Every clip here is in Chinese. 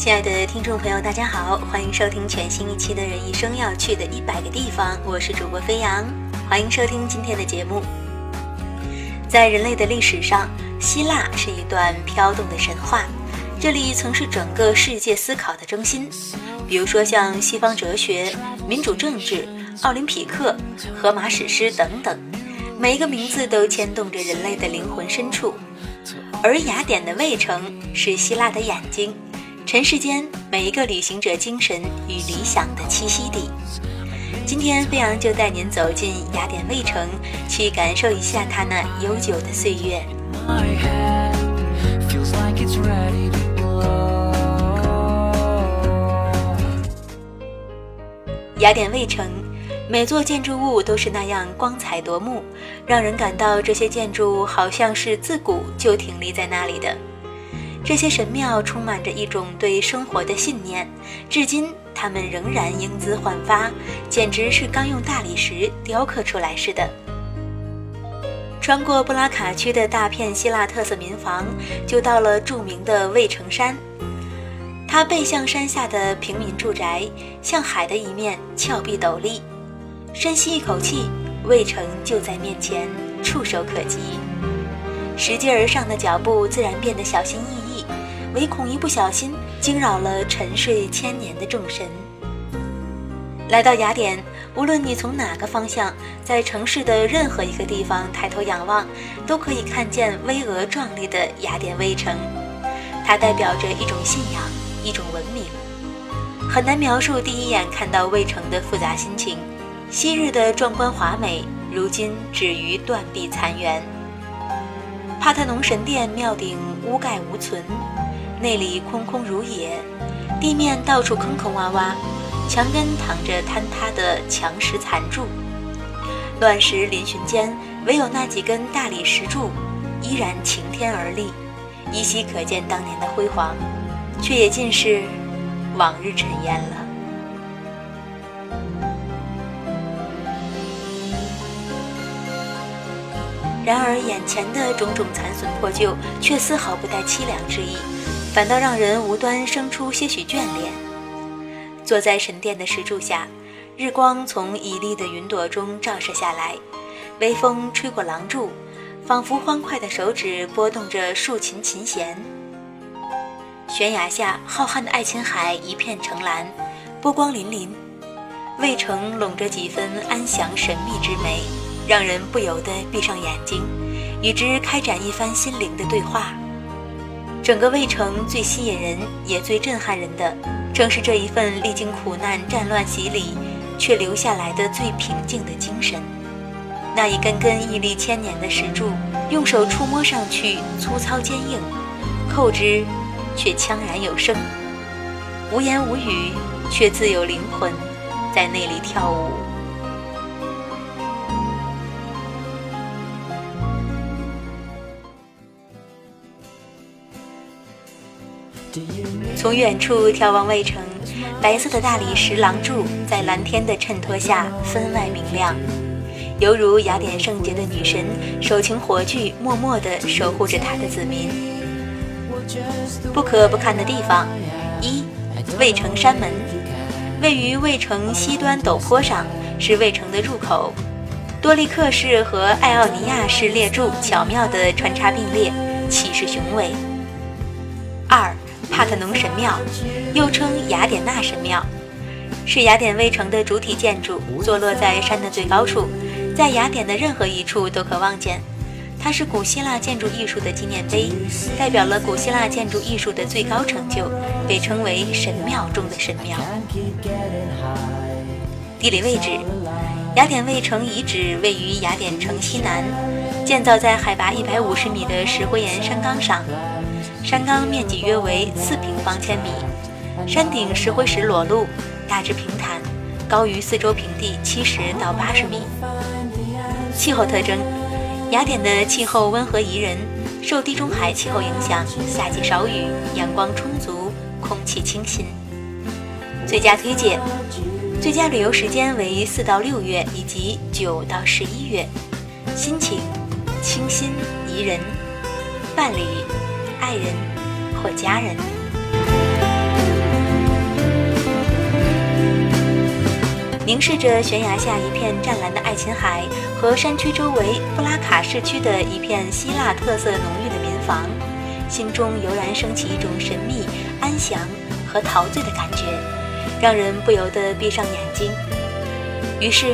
亲爱的听众朋友，大家好，欢迎收听全新一期的《人一生要去的一百个地方》，我是主播飞扬，欢迎收听今天的节目。在人类的历史上，希腊是一段飘动的神话，这里曾是整个世界思考的中心。比如说像西方哲学、民主政治、奥林匹克、荷马史诗等等，每一个名字都牵动着人类的灵魂深处。而雅典的卫城是希腊的眼睛。尘世间每一个旅行者精神与理想的栖息地。今天飞扬就带您走进雅典卫城，去感受一下它那悠久的岁月。雅典卫城，每座建筑物都是那样光彩夺目，让人感到这些建筑好像是自古就挺立在那里的。这些神庙充满着一种对生活的信念，至今它们仍然英姿焕发，简直是刚用大理石雕刻出来似的。穿过布拉卡区的大片希腊特色民房，就到了著名的卫城山。它背向山下的平民住宅，向海的一面峭壁陡立。深吸一口气，卫城就在面前，触手可及。拾级而上的脚步自然变得小心翼翼。唯恐一不小心惊扰了沉睡千年的众神。来到雅典，无论你从哪个方向，在城市的任何一个地方抬头仰望，都可以看见巍峨壮丽的雅典卫城。它代表着一种信仰，一种文明。很难描述第一眼看到卫城的复杂心情。昔日的壮观华美，如今止于断壁残垣。帕特农神殿庙顶屋盖无存。内里空空如也，地面到处坑坑洼洼，墙根躺着坍塌的墙石残柱，乱石嶙峋间，唯有那几根大理石柱依然擎天而立，依稀可见当年的辉煌，却也尽是往日尘烟了。然而眼前的种种残损破旧，却丝毫不带凄凉之意。反倒让人无端生出些许眷恋。坐在神殿的石柱下，日光从绮丽的云朵中照射下来，微风吹过廊柱，仿佛欢快的手指拨动着竖琴琴弦。悬崖下浩瀚的爱琴海一片澄蓝，波光粼粼，渭城笼着几分安详神秘之美，让人不由得闭上眼睛，与之开展一番心灵的对话。整个渭城最吸引人也最震撼人的，正是这一份历经苦难、战乱洗礼，却留下来的最平静的精神。那一根根屹立千年的石柱，用手触摸上去粗糙坚硬，扣之却锵然有声，无言无语却自有灵魂在那里跳舞。从远处眺望渭城，白色的大理石廊柱在蓝天的衬托下分外明亮，犹如雅典圣洁的女神，手擎火炬，默默地守护着她的子民。不可不看的地方，一，渭城山门，位于渭城西端陡坡上，是渭城的入口。多利克式和爱奥尼亚式列柱巧妙地穿插并列，气势雄伟。二。帕特农神庙，又称雅典娜神庙，是雅典卫城的主体建筑，坐落在山的最高处，在雅典的任何一处都可望见。它是古希腊建筑艺术的纪念碑，代表了古希腊建筑艺术的最高成就，被称为神庙中的神庙。地理位置：雅典卫城遗址位于雅典城西南，建造在海拔一百五十米的石灰岩山岗上。山岗面积约为四平方千米，山顶石灰石裸露，大致平坦，高于四周平地七十到八十米。气候特征：雅典的气候温和宜人，受地中海气候影响，夏季少雨，阳光充足，空气清新。最佳推荐：最佳旅游时间为四到六月以及九到十一月。心情：清新宜人，伴侣、爱人或家人。凝视着悬崖下一片湛蓝的爱琴海和山区周围布拉卡市区的一片希腊特色浓郁的民房，心中油然升起一种神秘、安详和陶醉的感觉，让人不由得闭上眼睛。于是，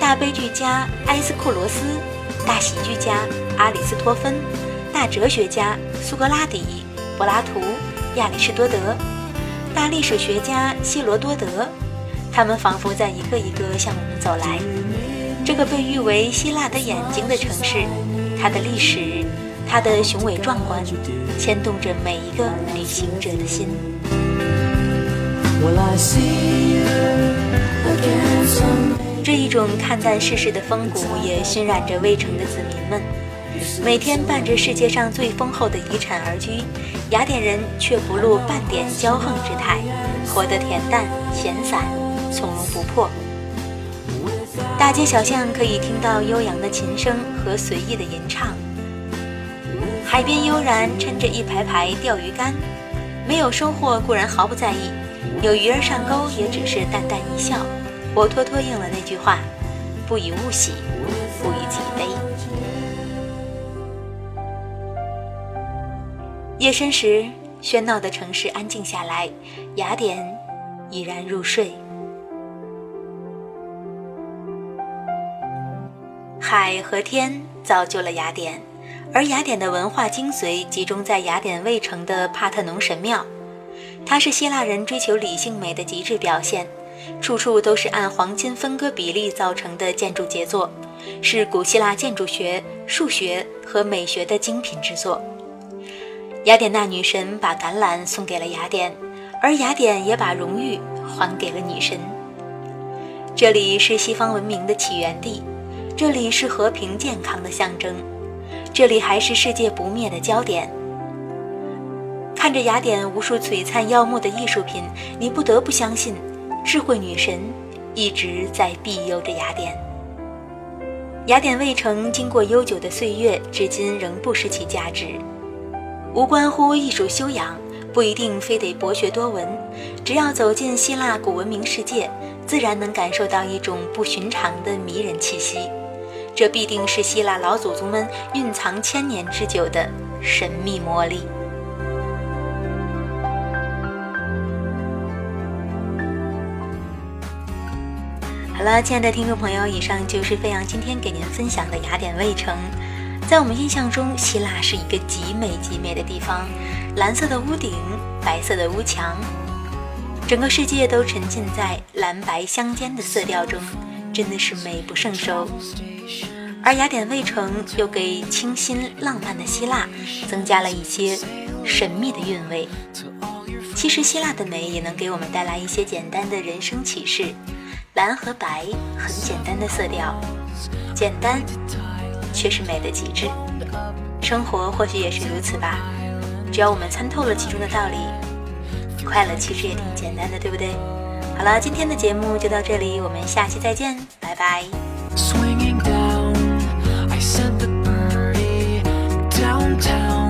大悲剧家埃斯库罗斯、大喜剧家阿里斯托芬、大哲学家苏格拉底、柏拉图、亚里士多德、大历史学家希罗多德。他们仿佛在一个一个向我们走来。这个被誉为“希腊的眼睛”的城市，它的历史，它的雄伟壮观，牵动着每一个旅行者的心。这一种看淡世事的风骨，也熏染着渭城的子民们。每天伴着世界上最丰厚的遗产而居，雅典人却不露半点骄横之态，活得恬淡闲散。从容不迫，大街小巷可以听到悠扬的琴声和随意的吟唱。海边悠然撑着一排排钓鱼竿，没有收获固然毫不在意，有鱼儿上钩也只是淡淡一笑，活脱脱应了那句话：不以物喜，不以己悲。夜深时，喧闹的城市安静下来，雅典已然入睡。海和天造就了雅典，而雅典的文化精髓集中在雅典卫城的帕特农神庙。它是希腊人追求理性美的极致表现，处处都是按黄金分割比例造成的建筑杰作，是古希腊建筑学、数学和美学的精品之作。雅典娜女神把橄榄送给了雅典，而雅典也把荣誉还给了女神。这里是西方文明的起源地。这里是和平健康的象征，这里还是世界不灭的焦点。看着雅典无数璀璨耀目的艺术品，你不得不相信，智慧女神一直在庇佑着雅典。雅典卫城经过悠久的岁月，至今仍不失其价值。无关乎艺术修养，不一定非得博学多闻，只要走进希腊古文明世界，自然能感受到一种不寻常的迷人气息。这必定是希腊老祖宗们蕴藏千年之久的神秘魔力。好了，亲爱的听众朋友，以上就是飞扬今天给您分享的雅典卫城。在我们印象中，希腊是一个极美极美的地方，蓝色的屋顶，白色的屋墙，整个世界都沉浸在蓝白相间的色调中，真的是美不胜收。而雅典卫城又给清新浪漫的希腊增加了一些神秘的韵味。其实希腊的美也能给我们带来一些简单的人生启示。蓝和白很简单的色调，简单却是美的极致。生活或许也是如此吧，只要我们参透了其中的道理，快乐其实也挺简单的，对不对？好了，今天的节目就到这里，我们下期再见，拜拜。Swinging down，I said the birdie downtown。